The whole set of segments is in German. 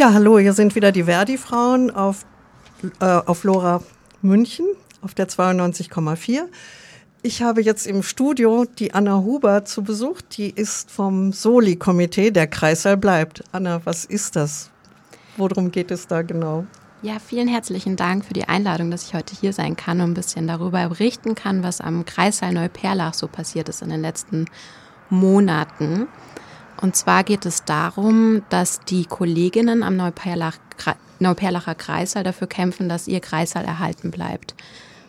Ja, hallo, hier sind wieder die Verdi-Frauen auf, äh, auf Lora München auf der 92,4. Ich habe jetzt im Studio die Anna Huber zu Besuch. Die ist vom Soli-Komitee, der Kreissaal bleibt. Anna, was ist das? Worum geht es da genau? Ja, vielen herzlichen Dank für die Einladung, dass ich heute hier sein kann und ein bisschen darüber berichten kann, was am Kreissaal Neuperlach so passiert ist in den letzten Monaten. Und zwar geht es darum, dass die Kolleginnen am Neuperlach, Neuperlacher Kreissaal dafür kämpfen, dass ihr Kreissaal erhalten bleibt.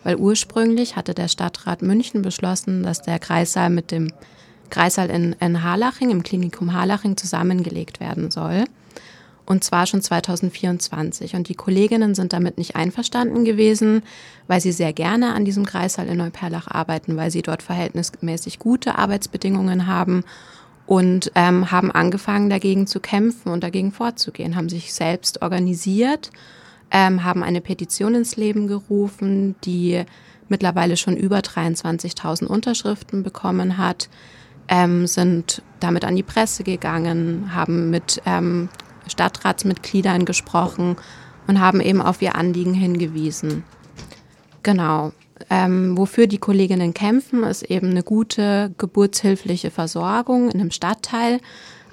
Weil ursprünglich hatte der Stadtrat München beschlossen, dass der Kreissaal mit dem Kreissaal in, in Harlaching, im Klinikum Harlaching, zusammengelegt werden soll. Und zwar schon 2024. Und die Kolleginnen sind damit nicht einverstanden gewesen, weil sie sehr gerne an diesem Kreissaal in Neuperlach arbeiten, weil sie dort verhältnismäßig gute Arbeitsbedingungen haben und ähm, haben angefangen, dagegen zu kämpfen und dagegen vorzugehen, haben sich selbst organisiert, ähm, haben eine Petition ins Leben gerufen, die mittlerweile schon über 23.000 Unterschriften bekommen hat, ähm, sind damit an die Presse gegangen, haben mit ähm, Stadtratsmitgliedern gesprochen und haben eben auf ihr Anliegen hingewiesen. Genau. Ähm, wofür die Kolleginnen kämpfen, ist eben eine gute geburtshilfliche Versorgung in einem Stadtteil.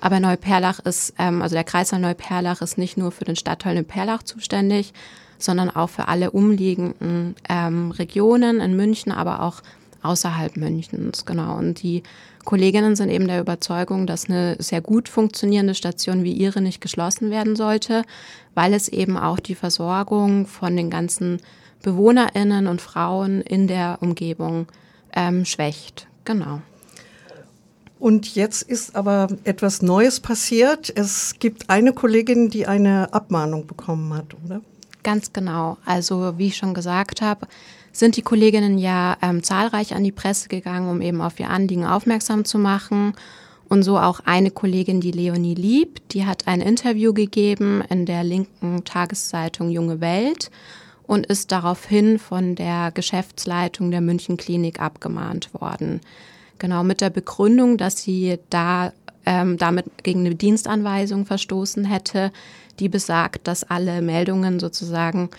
Aber Neuperlach ist, ähm, also der Kreissaal Neuperlach ist nicht nur für den Stadtteil Neuperlach zuständig, sondern auch für alle umliegenden ähm, Regionen in München, aber auch außerhalb Münchens, genau. Und die Kolleginnen sind eben der Überzeugung, dass eine sehr gut funktionierende Station wie ihre nicht geschlossen werden sollte, weil es eben auch die Versorgung von den ganzen BewohnerInnen und Frauen in der Umgebung ähm, schwächt. Genau. Und jetzt ist aber etwas Neues passiert. Es gibt eine Kollegin, die eine Abmahnung bekommen hat, oder? Ganz genau. Also wie ich schon gesagt habe, sind die Kolleginnen ja ähm, zahlreich an die Presse gegangen, um eben auf ihr Anliegen aufmerksam zu machen. Und so auch eine Kollegin, die Leonie Lieb, die hat ein Interview gegeben in der linken Tageszeitung Junge Welt und ist daraufhin von der Geschäftsleitung der München Klinik abgemahnt worden. Genau mit der Begründung, dass sie da ähm, damit gegen eine Dienstanweisung verstoßen hätte, die besagt, dass alle Meldungen sozusagen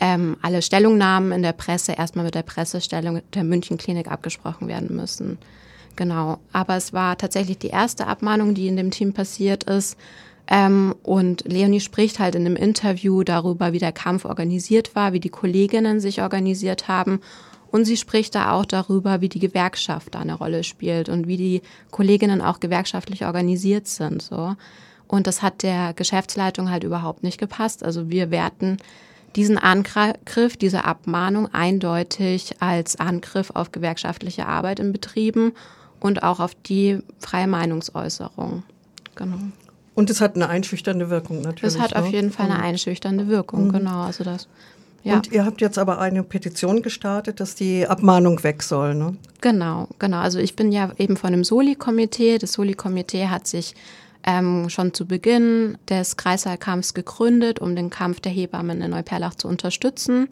ähm, alle Stellungnahmen in der Presse erstmal mit der Pressestellung der München Klinik abgesprochen werden müssen. Genau. Aber es war tatsächlich die erste Abmahnung, die in dem Team passiert ist. Ähm, und Leonie spricht halt in einem Interview darüber, wie der Kampf organisiert war, wie die Kolleginnen sich organisiert haben. Und sie spricht da auch darüber, wie die Gewerkschaft da eine Rolle spielt und wie die Kolleginnen auch gewerkschaftlich organisiert sind. So. Und das hat der Geschäftsleitung halt überhaupt nicht gepasst. Also wir werten diesen Angriff, diese Abmahnung eindeutig als Angriff auf gewerkschaftliche Arbeit in Betrieben und auch auf die freie Meinungsäußerung. Genau. Und es hat eine einschüchternde Wirkung natürlich. Es hat ne? auf jeden Fall eine mhm. einschüchternde Wirkung, mhm. genau. Also das. Ja. Und ihr habt jetzt aber eine Petition gestartet, dass die Abmahnung weg soll, ne? Genau, genau. Also ich bin ja eben von dem Soli-Komitee. Das Soli-Komitee hat sich ähm, schon zu Beginn des Kreiswahlkampfs gegründet, um den Kampf der Hebammen in Neuperlach zu unterstützen.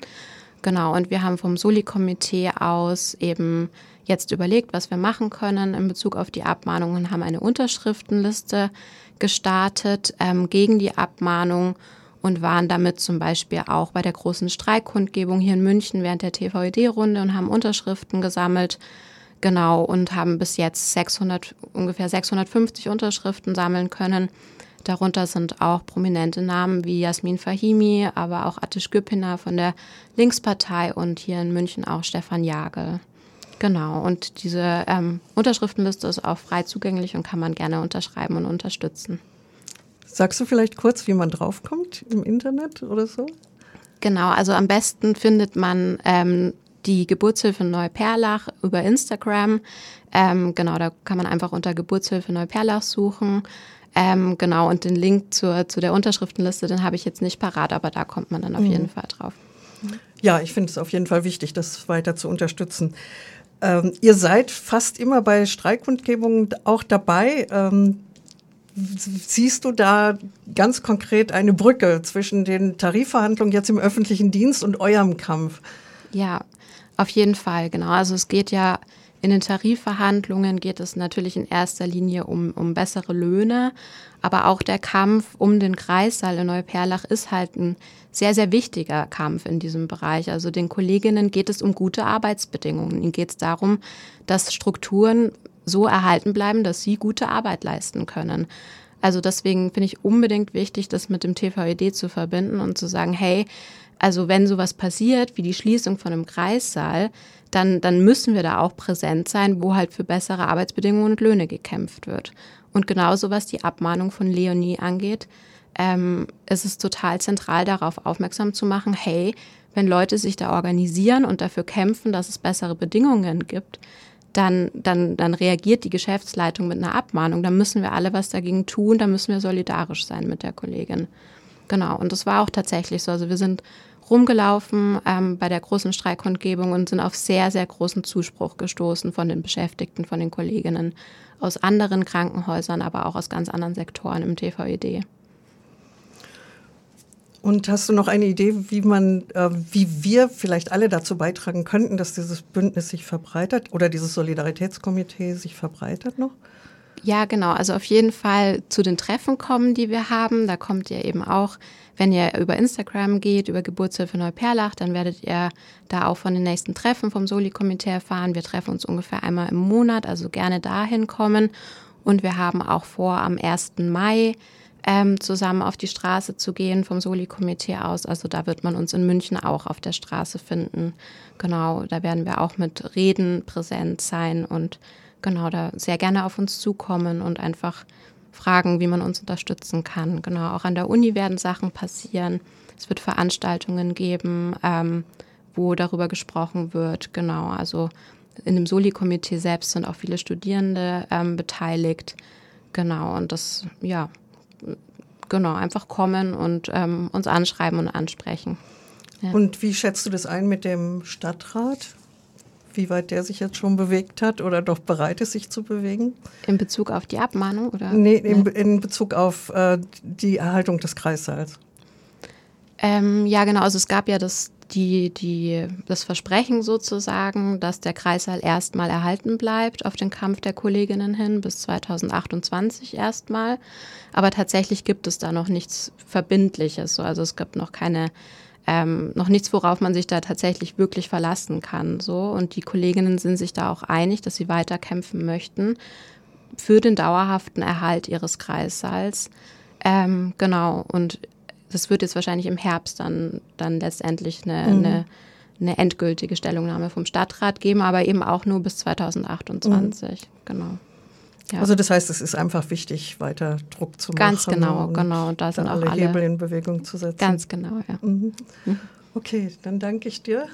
Genau, und wir haben vom Soli-Komitee aus eben jetzt überlegt, was wir machen können in Bezug auf die Abmahnungen, haben eine Unterschriftenliste gestartet ähm, gegen die Abmahnung und waren damit zum Beispiel auch bei der großen Streikkundgebung hier in München während der TVED-Runde und haben Unterschriften gesammelt. Genau, und haben bis jetzt 600, ungefähr 650 Unterschriften sammeln können. Darunter sind auch prominente Namen wie Jasmin Fahimi, aber auch Atish Güppiner von der Linkspartei und hier in München auch Stefan Jagel. Genau, und diese ähm, Unterschriftenliste ist auch frei zugänglich und kann man gerne unterschreiben und unterstützen. Sagst du vielleicht kurz, wie man draufkommt im Internet oder so? Genau, also am besten findet man ähm, die Geburtshilfe Neuperlach über Instagram. Ähm, genau, da kann man einfach unter Geburtshilfe Neuperlach suchen. Ähm, genau, und den Link zur, zu der Unterschriftenliste, den habe ich jetzt nicht parat, aber da kommt man dann auf mhm. jeden Fall drauf. Ja, ich finde es auf jeden Fall wichtig, das weiter zu unterstützen. Ähm, ihr seid fast immer bei Streikkundgebungen auch dabei. Ähm, siehst du da ganz konkret eine Brücke zwischen den Tarifverhandlungen jetzt im öffentlichen Dienst und eurem Kampf? Ja, auf jeden Fall, genau. Also es geht ja in den Tarifverhandlungen geht es natürlich in erster Linie um, um bessere Löhne, aber auch der Kampf um den Kreissaal in Neuperlach ist halt ein sehr, sehr wichtiger Kampf in diesem Bereich. Also den Kolleginnen geht es um gute Arbeitsbedingungen. Ihnen geht es darum, dass Strukturen so erhalten bleiben, dass sie gute Arbeit leisten können. Also deswegen finde ich unbedingt wichtig, das mit dem TVED zu verbinden und zu sagen, hey, also wenn sowas passiert, wie die Schließung von einem Kreissaal, dann, dann müssen wir da auch präsent sein, wo halt für bessere Arbeitsbedingungen und Löhne gekämpft wird. Und genauso was die Abmahnung von Leonie angeht, ähm, ist es total zentral darauf aufmerksam zu machen, hey, wenn Leute sich da organisieren und dafür kämpfen, dass es bessere Bedingungen gibt, dann, dann, dann reagiert die Geschäftsleitung mit einer Abmahnung. Dann müssen wir alle was dagegen tun, dann müssen wir solidarisch sein mit der Kollegin. Genau, und das war auch tatsächlich so. Also wir sind rumgelaufen ähm, bei der großen Streikkundgebung und sind auf sehr, sehr großen Zuspruch gestoßen von den Beschäftigten, von den Kolleginnen aus anderen Krankenhäusern, aber auch aus ganz anderen Sektoren im TVED. Und hast du noch eine Idee, wie man, äh, wie wir vielleicht alle dazu beitragen könnten, dass dieses Bündnis sich verbreitert oder dieses Solidaritätskomitee sich verbreitert noch? Ja, genau. Also auf jeden Fall zu den Treffen kommen, die wir haben. Da kommt ihr eben auch, wenn ihr über Instagram geht, über Geburtshilfe Neuperlach, dann werdet ihr da auch von den nächsten Treffen vom Soli-Komitee erfahren. Wir treffen uns ungefähr einmal im Monat, also gerne dahin kommen. Und wir haben auch vor, am 1. Mai ähm, zusammen auf die Straße zu gehen vom Soli-Komitee aus. Also da wird man uns in München auch auf der Straße finden. Genau, da werden wir auch mit Reden präsent sein und genau da sehr gerne auf uns zukommen und einfach fragen, wie man uns unterstützen kann. Genau, auch an der Uni werden Sachen passieren. Es wird Veranstaltungen geben, ähm, wo darüber gesprochen wird. Genau, also in dem Soli-Komitee selbst sind auch viele Studierende ähm, beteiligt. Genau, und das, ja, genau, einfach kommen und ähm, uns anschreiben und ansprechen. Ja. Und wie schätzt du das ein mit dem Stadtrat? Wie weit der sich jetzt schon bewegt hat oder doch bereit ist, sich zu bewegen. In Bezug auf die Abmahnung? Oder? Nee, in, in Bezug auf äh, die Erhaltung des Kreissaals. Ähm, ja, genau. Also es gab ja das, die, die, das Versprechen sozusagen, dass der Kreissaal erstmal erhalten bleibt auf den Kampf der Kolleginnen hin bis 2028 erstmal. Aber tatsächlich gibt es da noch nichts Verbindliches. Also es gibt noch keine ähm, noch nichts, worauf man sich da tatsächlich wirklich verlassen kann. So. Und die Kolleginnen sind sich da auch einig, dass sie weiter kämpfen möchten für den dauerhaften Erhalt ihres Kreissaals. Ähm, genau. Und das wird jetzt wahrscheinlich im Herbst dann, dann letztendlich eine, mhm. eine, eine endgültige Stellungnahme vom Stadtrat geben, aber eben auch nur bis 2028. Mhm. Genau. Ja. Also das heißt, es ist einfach wichtig, weiter Druck zu machen. Ganz genau, und genau. Und da sind alle alle Hebel in Bewegung zu setzen. Ganz genau, ja. Mhm. Okay, dann danke ich dir.